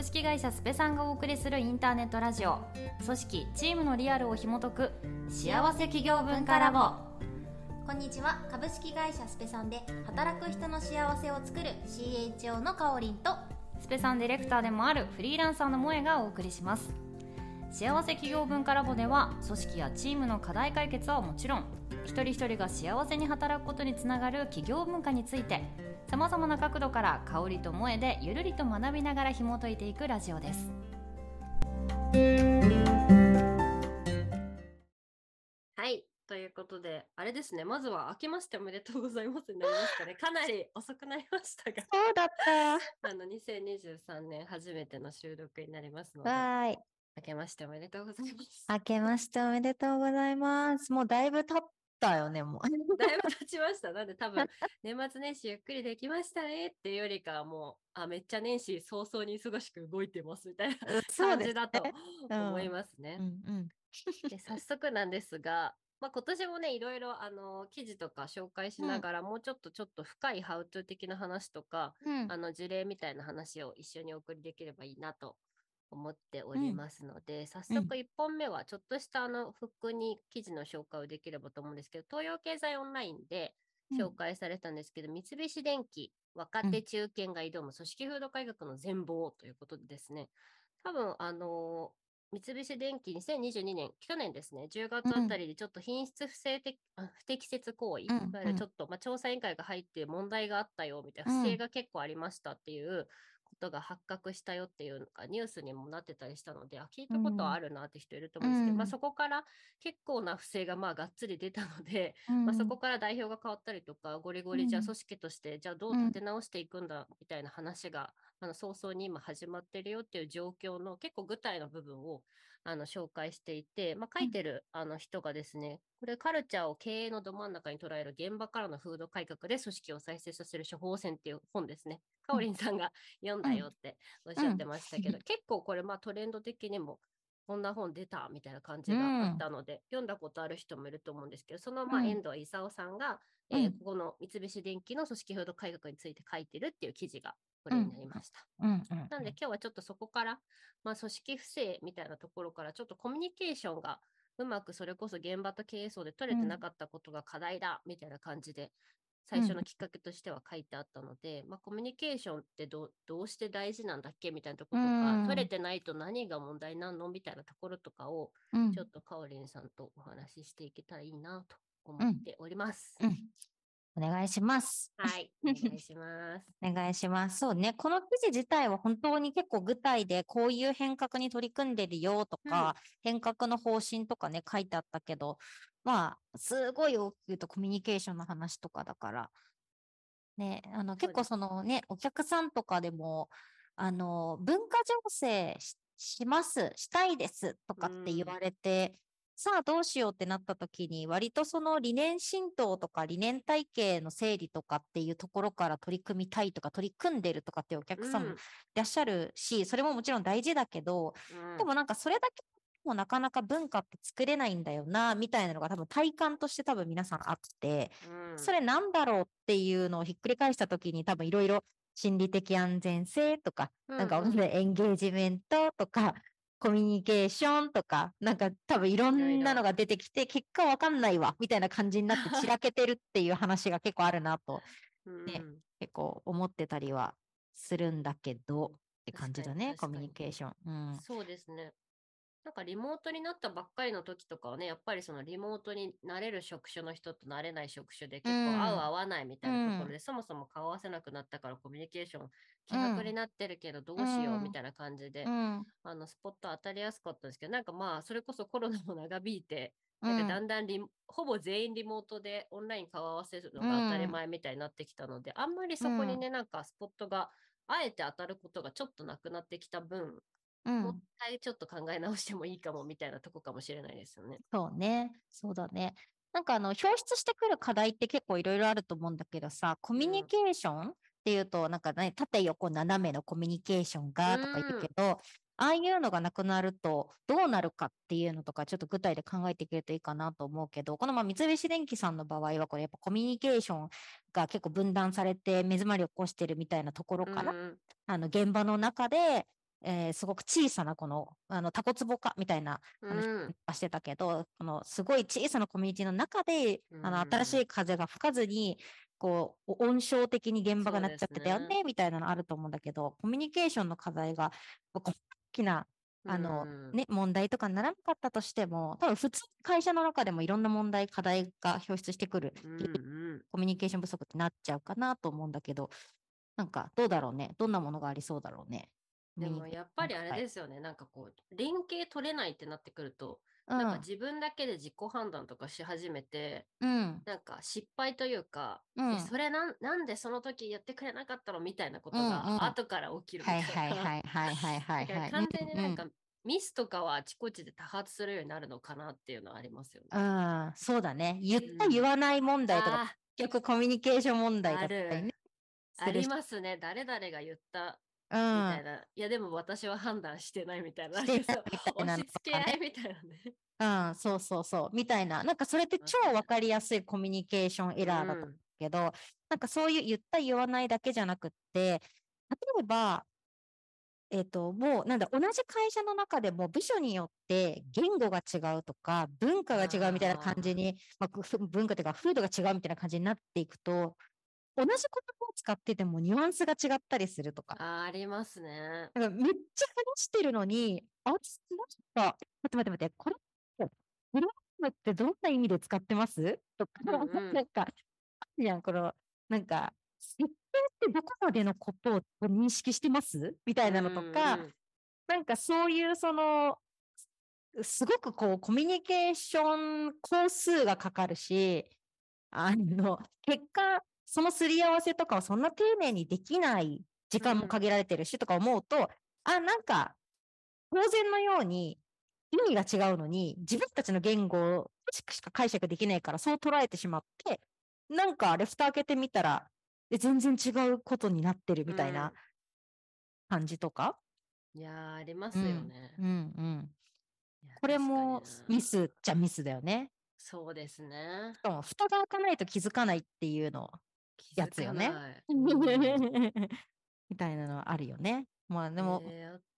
株式会社スペさんがお送りするインターネットラジオ。組織チームのリアルを紐解く。幸せ企業文化ラボ。こんにちは。株式会社スペさんで働く人の幸せを作る CHO のかおりんとスペさんディレクターでもあるフリーランサーの萌えがお送りします。幸せ企業文化ラボでは組織やチームの課題解決はもちろん一人一人が幸せに働くことにつながる企業文化についてさまざまな角度から香りと萌えでゆるりと学びながら紐解いていくラジオです。はい。ということであれですね。まずは明けましておめでとうございますになりましたね。かなり遅くなりましたが。そうだった。あの2023年初めての収録になりますのではい。明けましておめでとうございます。明けましておめでとうございます。もうだいぶ経ったよねもう。だいぶ経ちました。なんで多分、年末年始ゆっくりできましたねっていうよりかはもう、あ、めっちゃ年始早々に忙しく動いてますみたいな 感じだと思いますね。早速なんですが、まあ、今年もね、いろいろあの記事とか紹介しながら、もうちょっとちょっと深いハウトゥー的な話とか、うん。あの事例みたいな話を一緒にお送りできればいいなと思っておりますので、早速1本目はちょっとしたあのフックに記事の紹介をできればと思うんですけど、東洋経済オンラインで紹介されたんですけど、三菱電機若手中堅が挑む組織風土改革の全貌ということでですね、多分あの三菱電機2022年、去年ですね、10月あたりでちょっと品質不正的、あ不適切行為、うんいわゆるちょっと、まあ、調査委員会が入って問題があったよみたいな、うん不正が結構ありましたっていうことが発覚したよっていうのがニュースにもなってたりしたので、あ聞いたことはあるなって人いると思うんですけど、うん。まあ、そこから結構な不正がまあがっつり出たので、うんまあ、そこから代表が変わったりとか、ゴリゴリじゃあうん。組織として、じゃあどううん。立て直していくんだみたいな話が、あの早々に今始まってるよっていう状況の結構具体の部分をあの紹介していて、まあ、書いてるあの人がですね、これカルチャーを経営のど真ん中に捉える現場からの風土改革で組織を再生させる処方箋っていう本ですね。かおりんさんが読んだよっておっしゃってましたけど、うん。結構これまあトレンド的にもこんな本出たみたいな感じがあったので、読んだことある人もいると思うんですけど、そのまあうん。遠藤勲さんが、えーうん。ここの三菱電機の組織風土改革について書いてるっていう記事がこれになりました。うん。うん。なんで今日はちょっとそこから、まあ、組織不正みたいなところからちょっとコミュニケーションがうまくそれこそ現場と経営層で取れてなかったことが課題だみたいな感じで最初のきっかけとしては書いてあったので、まあ、コミュニケーションってどうどうして大事なんだっけみたいなところとか、うん取れてないと何が問題なのみたいなところとかをうんちょっとかおりんさんとお話ししていけたらいいなと思っております。うんお願いします。はい、お願いします。お願いします。そうね。この記事自体は本当に結構具体でこういう変革に取り組んでるよとか、変革の方針とかね、書いてあったけど、まあ、すごい大きく言うとコミュニケーションの話とかだから、ね、あの、結構そのね、お客さんとかでも、あの、文化醸成しします、したいですとかって言われて、さあどうしようってなった時に、割とその理念浸透とか理念体系の整理とかっていうところから取り組みたいとか取り組んでるとかっていうお客さんもいらっしゃるし、それももちろん大事だけど、うん。でもなんかそれだけもなかなか文化って作れないんだよな、みたいなのが多分体感として多分皆さんあって、うんそれなんだろうっていうのをひっくり返した時に多分いろいろ心理的安全性とか、なんかエンゲージメントとか、コミュニケーションとか、なんか多分いろんなのが出てきて、結果わかんないわ、みたいな感じになって散らけてるっていう話が結構あるなと、ねうん結構思ってたりはするんだけど、って感じだね、コミュニケーション。うん。そうですね。なんかリモートになったばっかりの時とかはね、やっぱりそのリモートになれる職種の人となれない職種で結構合ううん。合わないみたいなところうで、そもそも顔合わせなくなったからコミュニケーション希薄になってるけどどうしよううんみたいな感じで、うん。あのスポット当たりやすかったんですけど、なんかまあそれこそコロナも長引いて、うん。なんかだんだんリモほぼ全員リモートでオンライン顔合わせるのが当たり前みたいになってきたので、あんまりそこにね、なんかスポットがあえて当たることがちょっとなくなってきた分、うんもう一回ちょっと考え直してもいいかもみたいなとこかもしれないですよね。そうね。そうだね。なんかあの、表出してくる課題って結構いろいろあると思うんだけどさ、コミュニケーションっていうと、なんかね、縦横斜めのコミュニケーションがとか言うけど、ああいうのがなくなるとどうなるかっていうのとかちょっと具体で考えていけるといいかなと思うけど、このまあ三菱電機さんの場合はこれやっぱコミュニケーションが結構分断されて目詰まりを起こしてるみたいなところから、うんあの現場の中でえーすごく小さなこの、あの、タコツボ化みたいな話してたけど、このすごい小さなコミュニティの中で、あの、うん新しい風が吹かずに、こう、お温床的に現場がなっちゃってたよそうですね、みたいなのあると思うんだけど、コミュニケーションの課題が、大きな、あの、うん。ね、問題とかにならなかったとしても、多分普通に会社の中でもいろんな問題、課題が表出してくるういう、ん。コミュニケーション不足ってなっちゃうかなと思うんだけど、なんか、どうだろうね？どんなものがありそうだろうね？でもやっぱりあれですすよね、なんかこう、連携取れないってなってくると、なんか自分だけで自己判断とかし始めて、うん。なんか失敗というか、うんえそれなんなんでその時やってくれなかったのみたいなことうんうんが後から起きるみはたいな。いはいはいはいはいはい完全になんかうミスとかはあちこちで多発するようになるのかなっていうのはありますよね。ん、うんそうだね。言ったうん言わない問題とか、あ結局コミュニケーション問題だあったりねる。ありますね。誰々が言ったうみたいん。な。いやでも私は判断してないみたいな。してないいなそう押し付け合いみたいなね。うん、そうそうそう。みたいな。なんかそれって超わかりやすいコミュニケーションエラーだと思うけど、なんかそういう言った言わないだけじゃなくって、例えば、えっと、もう、なんだ、同じ会社の中でも部署によって言語が違うとか、文化が違うみたいな感じに、まあ、ふ文化というか、風土が違うみたいな感じになっていくと、同じ言葉を使っててもニュアンスが違ったりするとか。あありますね。なんかめっちゃ話してるのに、あ、ちょっと、待って待って待って、これ、フラムってどんな意味で使ってます？とか、うんうん なんか、あるじゃん、この、なんか、設定ってどこまでのことを認識してます？みたいなのとか、うんうんなんかそういうその、すごくこう、コミュニケーション工数がかかるし、あの、結果、そのすり合わせとかをそんな丁寧にできない時間も限られてるしとか思うと、あ、なんか、当然のように意味が違うのに、自分たちの言語しか解釈できないから、そう捉えてしまって、なんかあれ、蓋開けてみたら、え全然違うことになってるみたいな感じとか？いやーありますよね。うんうん。いやこれもミスっちゃミスだよね。そうですねし。かも、蓋が開かないと気づかないっていうのやつよね。みたいなのはあるよね。まあでも、えー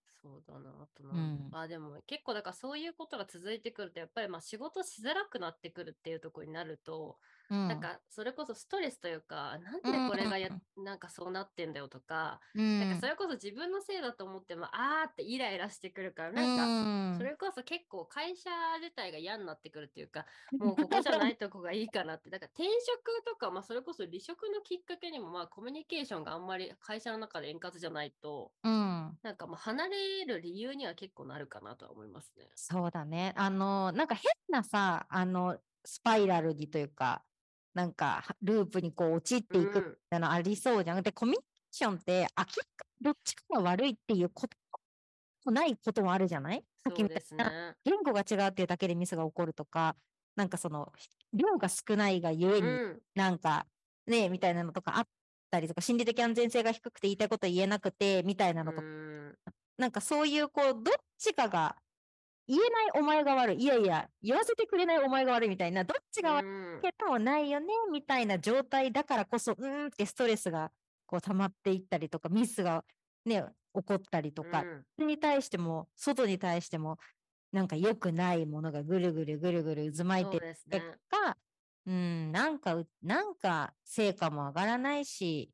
な、あとな、う。ん。あ、でも結構だからそういうことが続いてくると、やっぱりまあ仕事しづらくなってくるっていうところになると、うん、なんかそれこそストレスというか、なんでこれがや、なんかそうなってんだよとか、うん、なんかそれこそ自分のせいだと思っても、あーってイライラしてくるから、なんか、それこそ結構会社自体が嫌になってくるっていうか、もうここじゃないとこがいいかなって。だから転職とか、まあそれこそ離職のきっかけにも、まあコミュニケーションがあんまり会社の中で円滑じゃないと、うん、なんかまあ離れる理由には結構なるかなとは思いますね。そうだね。あの、なんか変なさ、あの、スパイラルにというか、なんかはループにこう陥っていくみうんたいなのありそうじゃん。で、コミュニケーションって明らかにどっちかが悪いっていうこともないこともあるじゃない？さっきそうですみたいなね。言語が違うっていうだけでミスが起こるとか、なんかその、量が少ないがゆえに、うん。なんか、ねみたいなのとかあったりとか、心理的安全性が低くて言いたいこと言えなくて、みたいなのとか、うんなんかそういう、こう、どっちかが、言えないお前が悪い、いやいや、言わせてくれないお前が悪いみたいな、どっちが悪いうんけどもないよね、みたいな状態だからこそ、うーんってストレスが、こう、溜まっていったりとか、ミスがね、起こったりとか、うんに対しても、外に対しても、なんか良くないものがぐるぐるぐるぐる渦巻いてる結。果、うん、なんかう、なんか成果も上がらないし、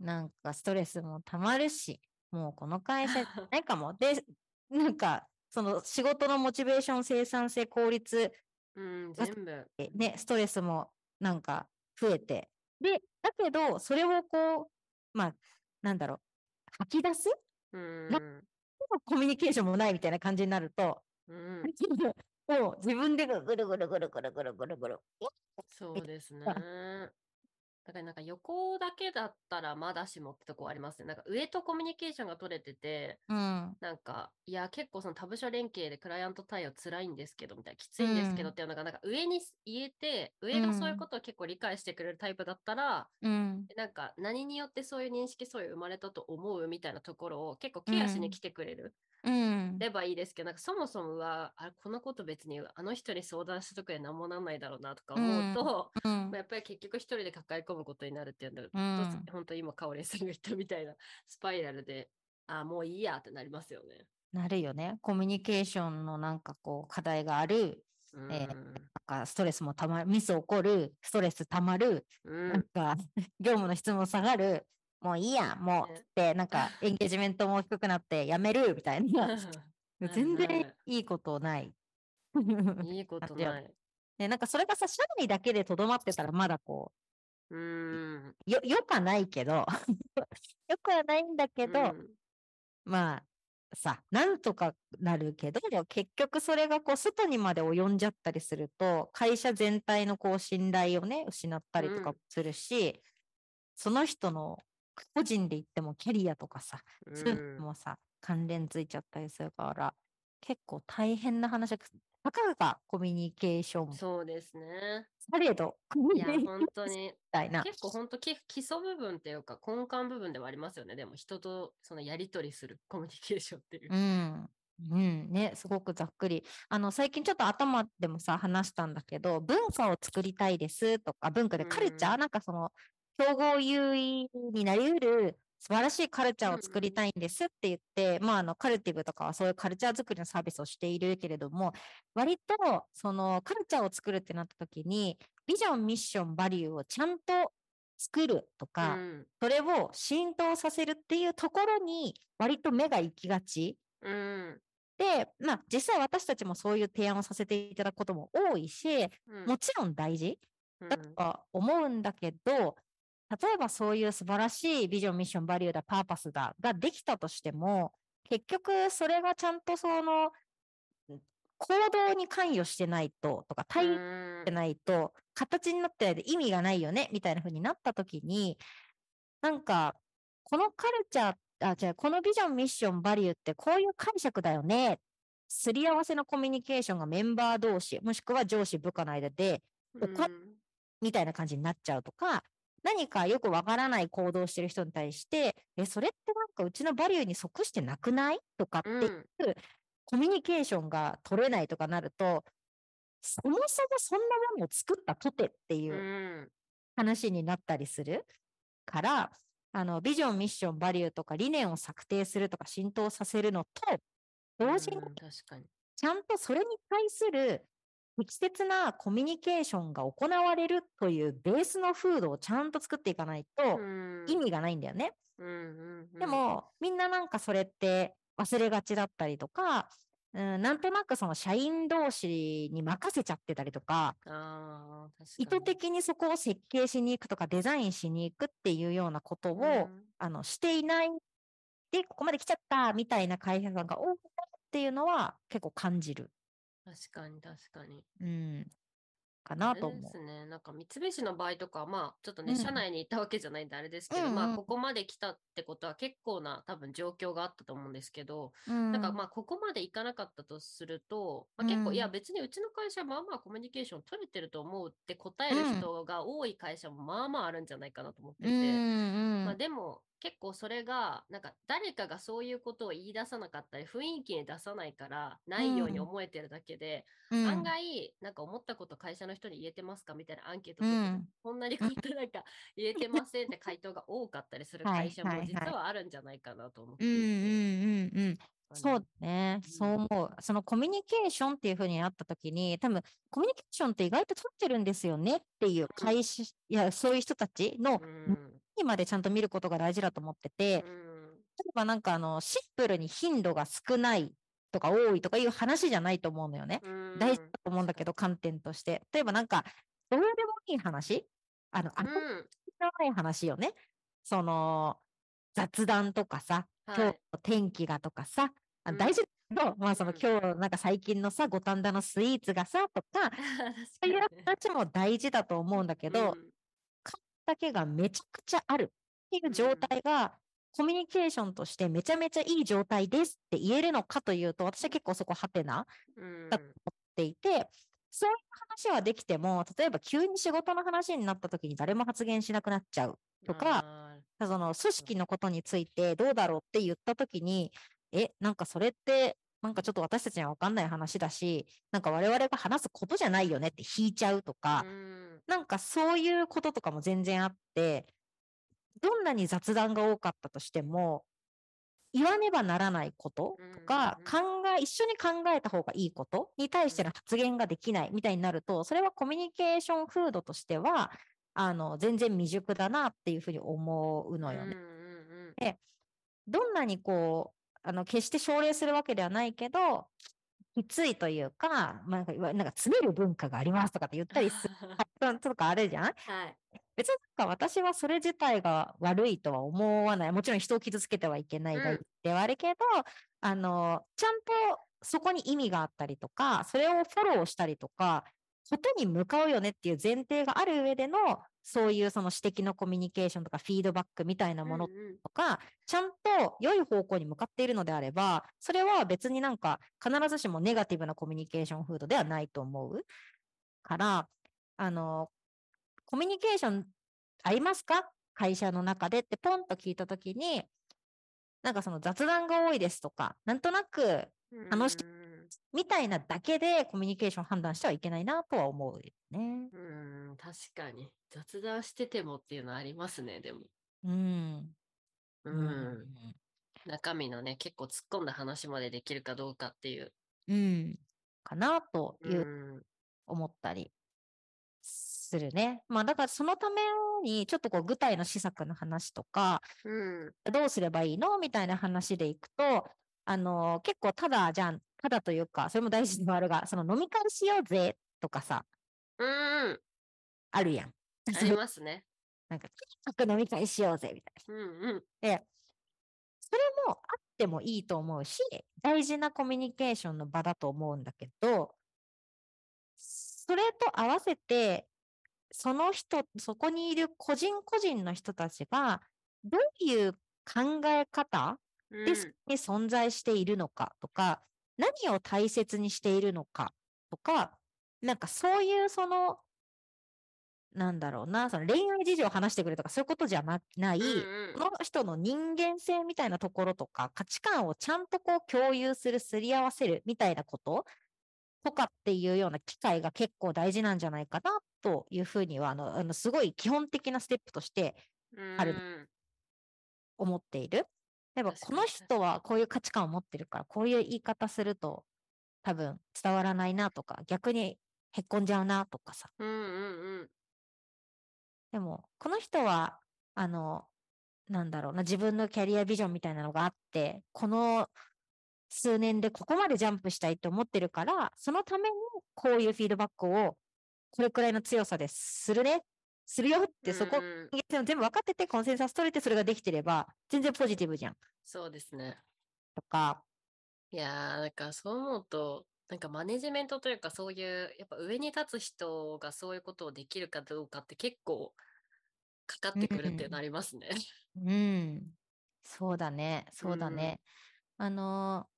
なんかストレスもたまるし、もうこの会社 ないかも。で、なんか、その仕事のモチベーション、生産性、効率、うん、全部。えね、ストレスもなんか増えて。で、だけど、それをこう、まあ、なんだろう、吐き出すうん。コミュニケーションもないみたいな感じになると、うん、もう自分でぐるぐるぐるぐるぐるぐるぐるぐる。そうですね。だからなんか横だけだったらまだしもってとこありますね。なんか上とコミュニケーションが取れてて、うん。なんか、いや、結構その他部署連携でクライアント対応辛いんですけど、みたいな、きついんですけどうんっていうのが、なんか上に言えて、上がそういうことを結構理解してくれるタイプだったら、うん。なんか何によってそういう認識、そういう生まれたと思うみたいなところを結構ケアしに来てくれる。うん。ればいいですけど、なんかそもそもは、あこのこと別にあの人に相談したとこで何もなんないだろうなとか思うと、うんまあやっぱり結局一人で抱え込むことになるっていうのは、うん本当に今、カオレンさんが言ったみたいなスパイラルであ、もういいやってなりますよね。なるよね。コミュニケーションのなんかこう課題がある、うん。えーなんかストレスもたまる、ミス起こる、ストレスたまる、うんなんか 業務の質も下がる、もういいや、もうって、なんか エンゲージメントも低くなってやめるみたいな。全然ねいいことない。いいことない。ね、なんかそれがさ、社内だけでとどまってたらまだこうん。う、よ、よくはないけど、よくはないんだけど、うんまあ、さ、なんとかなるけど、結局それがこう、外にまで及んじゃったりすると、会社全体のこう、信頼をね、失ったりとかうんするし、その人の個人で言ってもキャリアとかさ、そういうのもさ、関連ついちゃったりするから、結構大変な話だたかがコミュニケーションそうですね。されど、いや、本当に。みたいな。結構本当き基礎部分っていうか根幹部分ではありますよね。でも人とそのやり取りするコミュニケーションっていう。うん。うん。ね、すごくざっくり。あの、最近ちょっと頭でもさ、話したんだけど、文化を作りたいですとか、文化でカルチャー、うんなんかその、競合優位になりうる素晴らしいカルチャーを作りたいんですって言って、まあ、あの、カルティブとかはそういうカルチャー作りのサービスをしているけれども、割と、その、カルチャーを作るってなった時に、ビジョン、ミッション、バリューをちゃんと作るとか、うん。それを浸透させるっていうところに、割と目が行きがち。うん。で、まあ、実際私たちもそういう提案をさせていただくことも多いし、うんもちろん大事うんだとは思うんだけど、例えばそういう素晴らしいビジョン、ミッション、バリューだ、パーパスだができたとしても、結局それがちゃんとその、行動に関与してないと、とか、対応うんってないと、形になってないで意味がないよね、みたいな風になった時に、なんか、このカルチャー、あ、じゃあ、このビジョン、ミッション、バリューってこういう解釈だよね。すり合わせのコミュニケーションがメンバー同士、もしくは上司、部下の間で、みたいな感じになっちゃうとか、何かよくわからない行動をしてる人に対して、え、それってなんかうちのバリューに即してなくない？とかっていう、コミュニケーションが取れないとかなると、そもそもそんなものを作ったとてっていううん。話になったりする。から、あの、ビジョン、ミッション、バリューとか理念を策定するとか浸透させるのと、同時に。ちゃんとそれに対する適切なコミュニケーションが行われるというベースの風土をちゃんと作っていかないとうん意味がないんだよね。でも、みんななんかそれって忘れがちだったりとか、うん、なんとなくその社員同士に任せちゃってたりとか、かに。意図的にそこを設計しに行くとかデザインしに行くっていうようなことを、うんあのしていないで、ここまで来ちゃったみたいな会社さんが多いなっていうのは結構感じる。確かに、確かに。うん。かなと思うで。すね。なんか三菱の場合とかは、まあ、ちょっとね、うん社内にいたわけじゃないんであれですけど、うんうんまあ、ここまで来たってことは結構な多分状況があったと思うんですけど、うんなんかまあ、ここまでいかなかったとすると、まあ、結構、うんいや、別にうちの会社、まあまあコミュニケーション取れてると思うって答える人が多い会社もまあまああるんじゃないかなと思ってて、まあ、でも結構それがなんか誰かがそういうことを言い出さなかったり雰囲気に出さないからないように思えてるだけで、うん。案外なんか思ったこと会社の人に言えてますかみたいなアンケートう取ってん。こんなにことなんか言えてませんって回答が多かったりする はい会社も実はあるんじゃないかなと思ってそうだね。うんそう思う。そのコミュニケーションっていうふうになったときに、多分コミュニケーションって意外と取ってるんですよねっていう会社、いや、そういう人たちのまでちゃんと見ることが大事だと思ってて、うん。例えばなんかあの、シンプルに頻度が少ないとか多いとかいう話じゃないと思うのよね。うん。大事だと思うんだけど、観点として。例えばなんか、どうでもいい話。あの、あうんない話よね。その、雑談とかさ、今日はいの天気がとかさ、あうん。大事だけど、まあそのうん。今日なんか最近のさ、五反田のスイーツがさ、とか、確そういう話も大事だと思うんだけど、うんだけがめちゃくちゃあるっていう状態が、コミュニケーションとしてめちゃめちゃいい状態ですって言えるのかというと、私は結構そこハテナうんだと思っていて、そういう話はできても、例えば急に仕事の話になった時に誰も発言しなくなっちゃうとか、あその組織のことについてどうだろうって言った時に、え、なんかそれって、なんかちょっと私たちには分かんない話だし、なんか我々が話すことじゃないよねって引いちゃうとかー、うん。なんかそういうこととかも全然あって、どんなに雑談が多かったとしても、言わねばならないこととか、考え、一緒に考えた方がいいことに対しての発言ができないみたいになると、それはコミュニケーション風土としては、あの、全然未熟だなっていうふうに思うのよね。うんうんどんなにこう、あの、決して奨励するわけではないけど、きついというか、まあなんかなんか詰める文化がありますとかって言ったりするうん。とかあるじゃん？はい。別になんか私はそれ自体が悪いとは思わない。もちろん人を傷つけてはいけないうんではあるけど、あの、ちゃんとそこに意味があったりとか、それをフォローしたりとか、ことに向かうよねっていう前提がある上での、そういうその指摘のコミュニケーションとかフィードバックみたいなものうんうん。とか、ちゃんと良い方向に向かっているのであれば、それは別になんか必ずしもネガティブなコミュニケーション風土ではないと思うから、あの、コミュニケーションありますか？会社の中でってポンと聞いたときに、なんかその雑談が多いですとか、なんとなく楽しいうんみたいなだけでコミュニケーション判断してはいけないなとは思うよね。うん、確かに。雑談しててもっていうのありますね、でも。うん。うん。中身のね、結構突っ込んだ話までできるかどうかっていう。うん。かなとう。いうん思ったりするね。まあだからそのためにちょっとこう具体の施策の話とか、うん。どうすればいいの？みたいな話でいくと、あの結構ただじゃん、ただというか、それも大事ではあるが、その飲み会しようぜとかさ、うん。あるやん。ありますね。なんか、とにかく飲み会しようぜみたいうんうん。な。で、それもあってもいいと思うし、大事なコミュニケーションの場だと思うんだけど、それと合わせて、その人、そこにいる個人個人の人たちが、どういう考え方うんで、そこに存在しているのかとか、何を大切にしているのかとか、なんかそういうその、なんだろうな、その恋愛事情を話してくれとかそういうことじゃなない、うんうんこの人の人間性みたいなところとか、価値観をちゃんとこう共有する、すり合わせるみたいなこととかっていうような機会が結構大事なんじゃないかなというふうには、あの、あのすごい基本的なステップとしてあるうん思っている。やっぱ確かにこの人はこういう価値観を持ってるから、こういう言い方すると多分伝わらないなとか、逆にへっこんじゃうなとかさ。うんうんうん。でも、この人は、あの、なんだろうな、自分のキャリアビジョンみたいなのがあって、この数年でここまでジャンプしたいと思ってるから、そのためにこういうフィードバックをこれくらいの強さでするね、するよって、そこうんうん全部分かってて、コンセンサス取れてそれができてれば、全然ポジティブじゃん。そうですね。とか、いやー、なんかそう思うと、なんかマネジメントというかそういう、やっぱ上に立つ人がそういうことをできるかどうかって結構かかってくるっていうのありますね。うん。そうだね。そうだね。あのー、う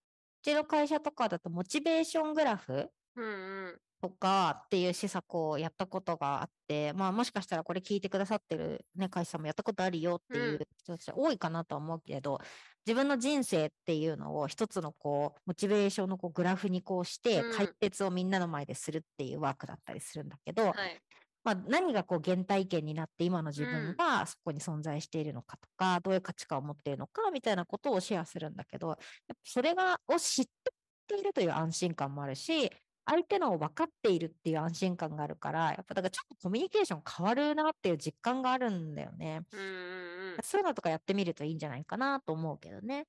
ちの会社とかだと、モチベーショングラフうんうん。とかっていう施策をやったことがあって、まあもしかしたらこれ聞いてくださってるね、会社さんもやったことあるよっていううん。人たち多いかなとは思うけれど、自分の人生っていうのを一つのこう、モチベーションのこうグラフにこうしてうん。解説をみんなの前でするっていうワークだったりするんだけど、はい。まあ、何がこう原体験になって今の自うん。分がそこに存在しているのかとか、どういう価値観を持っているのかみたいなことをシェアするんだけど、それがを知っているという安心感もあるし、相手のを分かっているっていう安心感があるから、やっぱだからちょっとコミュニケーション変わるなっていう実感があるんだよね。うんうんうん。そういうのとかやってみるといいんじゃないかなと思うけどね。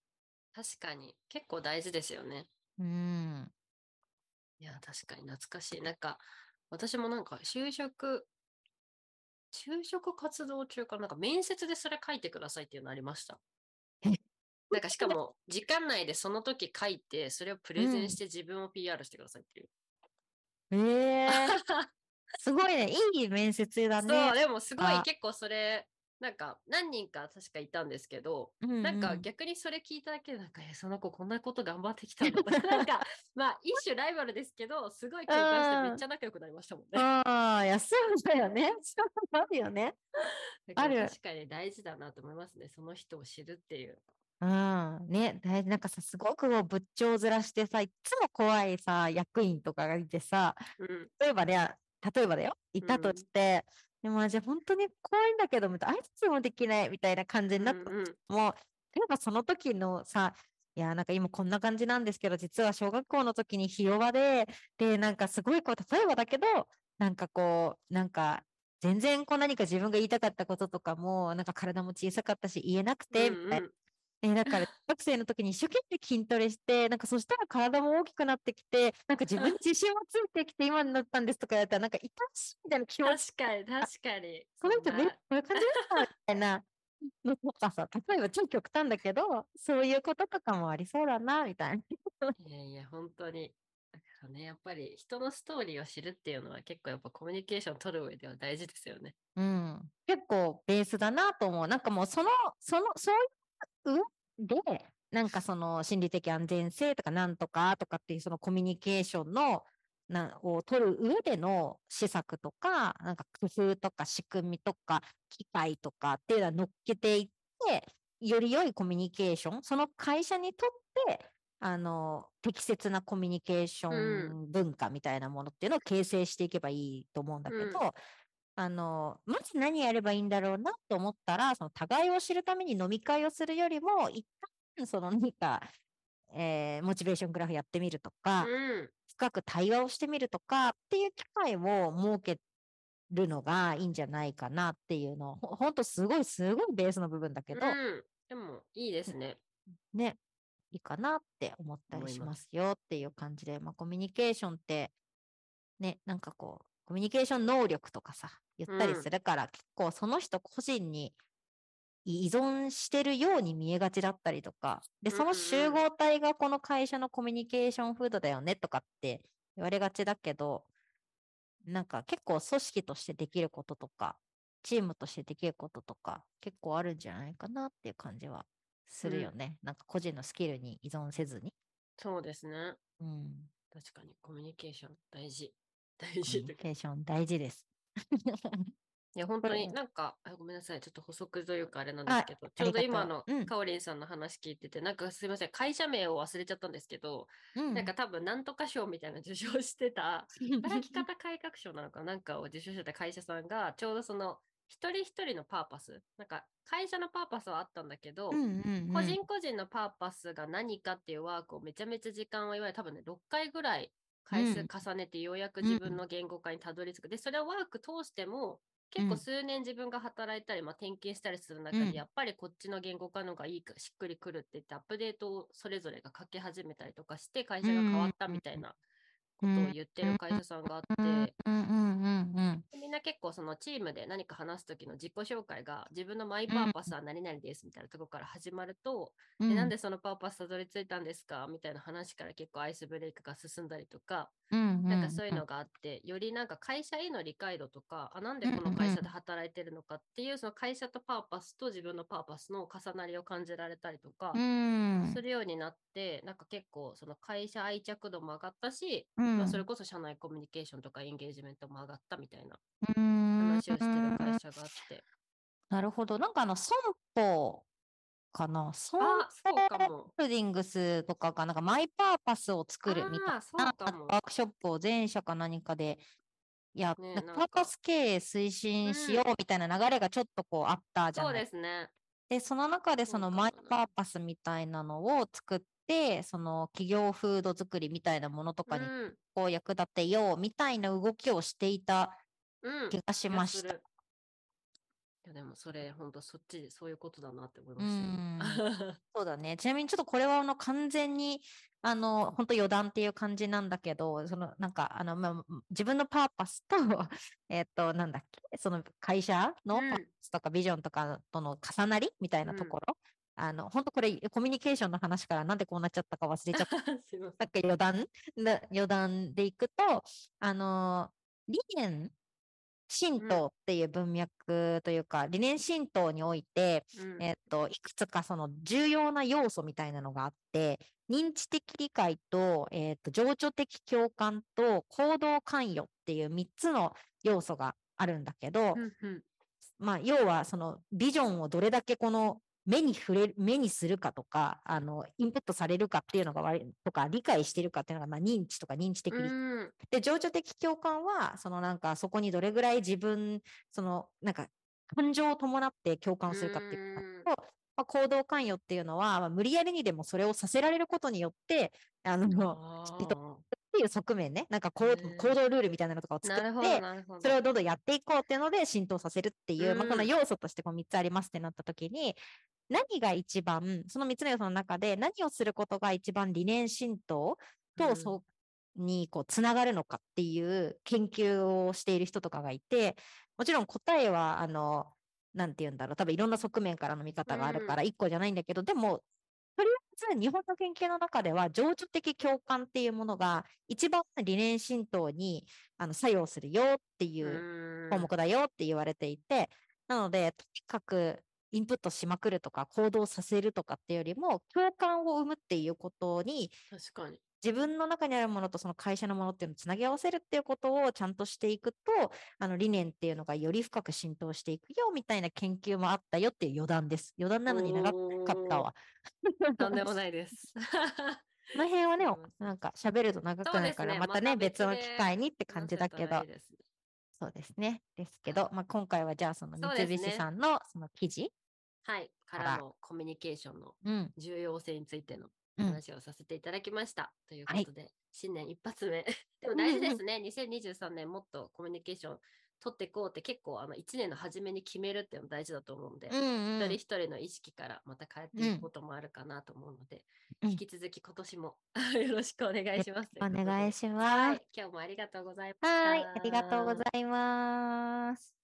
確かに。結構大事ですよね。うん。いや、確かに懐かしい。なんか、私もなんか就職、就職活動中からなんか面接でそれ書いてくださいっていうのありました。えなんかしかも、時間内でその時書いて、それをプレゼうんンして自分を PR してくださいっていう。ええ すごいね。いい面接だね。そう、でもすごいあ結構それ、なんか何人か確かいたんですけど、うんなんかうん逆にそれ聞いただけで、なんか、え、その子こんなこと頑張ってきたんだとか、なんか、まあ一種ライバルですけど、すごい共感してめっちゃ仲良くなりましたもんね。ああ、いや、そうだよね。そうなるよね。ある確かに大事だなと思いますね。その人を知るっていう。うん。ね、大事。なんかさ、すごくこう仏頂面してさ、いつも怖いさ、役員とかがいてさ、うん。例えばね、例えばだよ、いたとうんして、でも、じゃあ本当に怖いんだけど、みたいな、挨拶もできないみたいな感じになったうんうんもう、例えばその時のさ、いや、なんか今こんな感じなんですけど、実は小学校の時にひ弱で、で、なんかすごいこう、例えばだけど、なんかこう、なんか全然こう何か自分が言いたかったこととかも、なんか体も小さかったし言えなくて、みたいな。えだから、学生の時に一生懸命筋トレして、なんかそしたら体も大きくなってきて、なんか自分に 自信もついてきて今になったんですとかやったら、なんか痛らしいみたいな気持ち、確かに、確かに。この人ね、こういう感じだったみたいなの とかさ、例えば超極端だけど、そういうこととかもありそうだな、みたいな。いやいや、本当に。だからね、やっぱり人のストーリーを知るっていうのは結構やっぱコミュニケーション取る上では大事ですよね。うん、結構ベースだなと思う。なんかもうその、その、そういう上で、なんかその心理的安全性とかなんとかとかっていうそのコミュニケーションの、なを取る上での施策とか、なんか工夫とか仕組みとか機械とかっていうのは乗っけていって、より良いコミュニケーション、その会社にとって、あの、適切なコミュニケーション文化みたいなものっていうのを形成していけばいいと思うんだけど、うんあの、まず何やればいいんだろうなと思ったら、その互いを知るために飲み会をするよりも、一旦その何か、えーモチベーショングラフやってみるとか、うん。深く対話をしてみるとかっていう機会を設けるのがいいんじゃないかなっていうのを、ほほんとすごいすごいベースの部分だけど、うん。でも、いいですね。ね、いいかなって思ったりしますよっていう感じで、まあ、コミュニケーションって、ね、なんかこう、コミュニケーション能力とかさ、言ったりうんするから、結構その人個人に依存してるように見えがちだったりとか、で、その集うんうん合体がこの会社のコミュニケーション風土だよねとかって言われがちだけど、なんか結構組織としてできることとか、チームとしてできることとか、結構あるんじゃないかなっていう感じはするようんね。なんか個人のスキルに依存せずに。そうですね。うん。確かにコミュニケーション大事。大コミュ事ニ。ケーション大事です。いや、本当になんか、あごめんなさい。ちょっと補足というかあれなんあですけど、ちょうど今のかおりんさんの話聞いてて、なんかすいません、会社名を忘れちゃったんですけど、うんなんか多分なんとか賞みたいな受賞してた、働き方改革賞なのかなんかを受賞してた会社さんが、ちょうどその一人一人のパーパス、なんか会社のパーパスはあったんだけど、うんうんうん個人個人のパーパスが何かっていうワークをめちゃめちゃ時間をいわゆる多分ね6回ぐらい回数うん。重ねてようやくうん自分の言語化にたどり着く。で、それをワーク通しても結うん。構数年自分が働いたり、まあ、転勤したりする中うん。でやっぱりこっちの言語化の方がいいかしっくりくるって言ってアップデートをそれぞれがかけ始めたりとかして会社が変わったみたいなことを言ってる会社さんがあって、みんな結構そのチームで何か話す時の自己紹介が自分のマイパーパスは何々ですみたいなところから始まると、うん。えなん。でそのパーパスたどり着いたんですかみたいな話から結構アイスブレイクが進んだりとか、うんなんかそういうのがあって、よりなんか会社への理解度とか、あ、なんでこの会社で働いてるのかっていう、その会社とパーパスと自分のパーパスの重なりを感じられたりとか、うん。するようになって、なんか結構その会社愛着度も上がったし、うん。まあ、それこそ社内コミュニケーションとかエンゲージメントも上がったみたいなうん。話をしてる会社があって。なるほど。なんかあの、損保かな。損あ、そう保かも。ホールディングスとかが、なんかマイパーパスを作るみたいなワークショップを全社か何かでやっねパーパス経営推進しようみたいな流れがちょっとこうあったじゃそうないですね。で、その中でそそうのマイパーパスみたいなのを作って、その企業風土作りみたいなものとかにうん。こう役立てようみたいな動きをしていたうん。気がしました。気がするいやでもそれ本当そっちそういうことだなって思いまうしたよ。そうだね。ちなみにちょっとこれはあの完全にあの本当余談っていう感じなんだけど、そのなんかあの、まあ、自分のパーパスと、えっと、なんだっけ、その会社のうんパーパスとかビジョンとかとの重なりみたいなところ、あの本当これコミュニケーションの話からなんでこうなっちゃったか忘れちゃった。すいません。なんか余談な余談でいくと、あの理念神道っていう文脈というか、理念神道において、うん。えっと、いくつかその重要な要素みたいなのがあって、認知的理解と、えっと、情緒的共感と行動関与っていう3つの要素があるんだけど、まあ、要はそのビジョンをどれだけこの目に触れる、目にするかとか、あの、インプットされるかっていうのが悪いとか、理解しているかっていうのが、まあ、認知とか認知的理解うん。で、情緒的共感は、そのなんかそこにどれぐらい自分、そのなんか感情を伴って共感するかっていうと、ままあ、行動関与っていうのは、まあ、無理やりにでもそれをさせられることによって、あの、きっていう側面ね、なんか行動ルールみたいなのとかを作って。それをどんどんやっていこうっていうので浸透させるっていう、まあ、このうん。要素としてこう3つありますってなった時に、何が一番、その3つの要素の中で何をすることが一番理念浸透うん。とそうにこうつながるのかっていう研究をしている人とかがいて、もちろん答えは、あの、なんて言うんだろう、多分いろんな側面からの見方があるから1個じゃないんだけど、でも、とりあえず日本の研究の中では情緒的共感っていうものが一番理念浸透にあの作用するよっていう項目だよって言われていて、なので、とにかくインプットしまくるとか行動させるとかっていうよりも、共感を生むっていうことに、確かに。自分の中にあるものとその会社のものっていうのをつなぎ合わせるっていうことをちゃんとしていくと、あの理念っていうのがより深く浸透していくよみたいな研究もあったよっていう余談です。余談なのに長かったわ。とんでもないです。この辺はねなんか喋ると長くなるから、ねまたね、別別ので機会にって感じだけどそうですね。ですけど、まあ、今回はじゃあその三菱さんのその記事、はい。かかららのコミュニケーションのうん、重要性についてのうん、話をさせていただきました。というこはいとで、新年一発目。でも大事ですね。2023年もっとコミュニケーション取っていこうって結構あの1年の初めに決めるっていうのも大事だと思うんで、うん、うん一人一人の意識からまた変えていくこともあるかなと思うので、うん引き続き今年も よろしくお願いします。お願いしまます。はい、今日もありがとうございました。はい、ありがとうございます。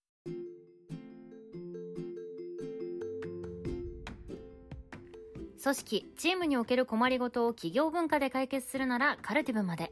組織チームにおける困りごとを企業文化で解決するならカルティブまで。